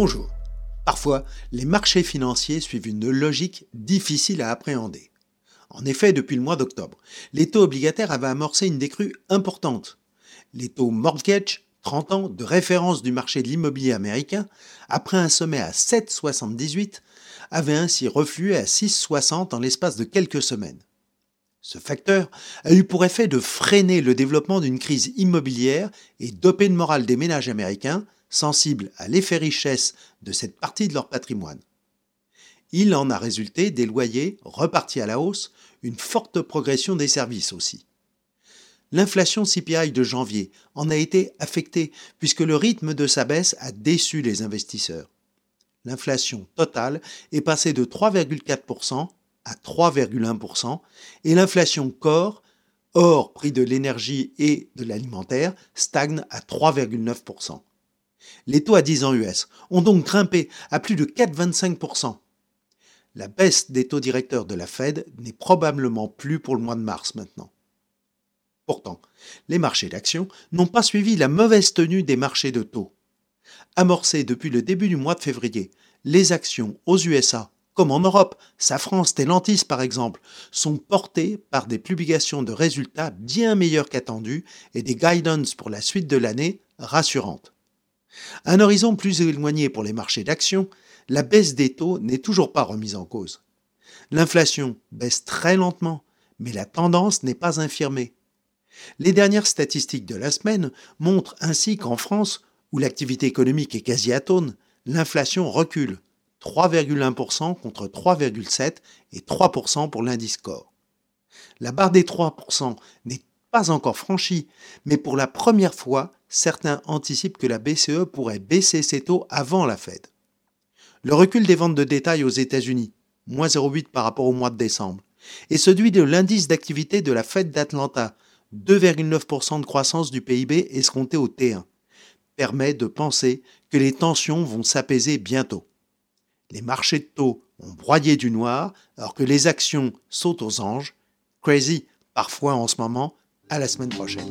Bonjour. Parfois, les marchés financiers suivent une logique difficile à appréhender. En effet, depuis le mois d'octobre, les taux obligataires avaient amorcé une décrue importante. Les taux mortgage, 30 ans de référence du marché de l'immobilier américain, après un sommet à 7,78, avaient ainsi reflué à 6,60 en l'espace de quelques semaines. Ce facteur a eu pour effet de freiner le développement d'une crise immobilière et doper le moral des ménages américains sensibles à l'effet richesse de cette partie de leur patrimoine. Il en a résulté des loyers repartis à la hausse, une forte progression des services aussi. L'inflation CPI de janvier en a été affectée puisque le rythme de sa baisse a déçu les investisseurs. L'inflation totale est passée de 3,4% à 3,1% et l'inflation corps, hors prix de l'énergie et de l'alimentaire, stagne à 3,9%. Les taux à 10 ans US ont donc grimpé à plus de 4,25%. La baisse des taux directeurs de la Fed n'est probablement plus pour le mois de mars maintenant. Pourtant, les marchés d'actions n'ont pas suivi la mauvaise tenue des marchés de taux. Amorcés depuis le début du mois de février, les actions aux USA, comme en Europe, Safran, Stellantis par exemple, sont portées par des publications de résultats bien meilleurs qu'attendus et des guidance pour la suite de l'année rassurantes. Un horizon plus éloigné pour les marchés d'actions, la baisse des taux n'est toujours pas remise en cause. L'inflation baisse très lentement, mais la tendance n'est pas infirmée. Les dernières statistiques de la semaine montrent ainsi qu'en France, où l'activité économique est quasi atone, l'inflation recule, 3,1% contre 3,7% et 3% pour l'indice Core. La barre des 3% n'est pas encore franchie, mais pour la première fois, certains anticipent que la BCE pourrait baisser ses taux avant la Fed. Le recul des ventes de détail aux États-Unis, moins 0,8 par rapport au mois de décembre, et celui de l'indice d'activité de la Fed d'Atlanta, 2,9% de croissance du PIB escompté au T1, permet de penser que les tensions vont s'apaiser bientôt. Les marchés de taux ont broyé du noir alors que les actions sautent aux anges. Crazy parfois en ce moment. À la semaine prochaine.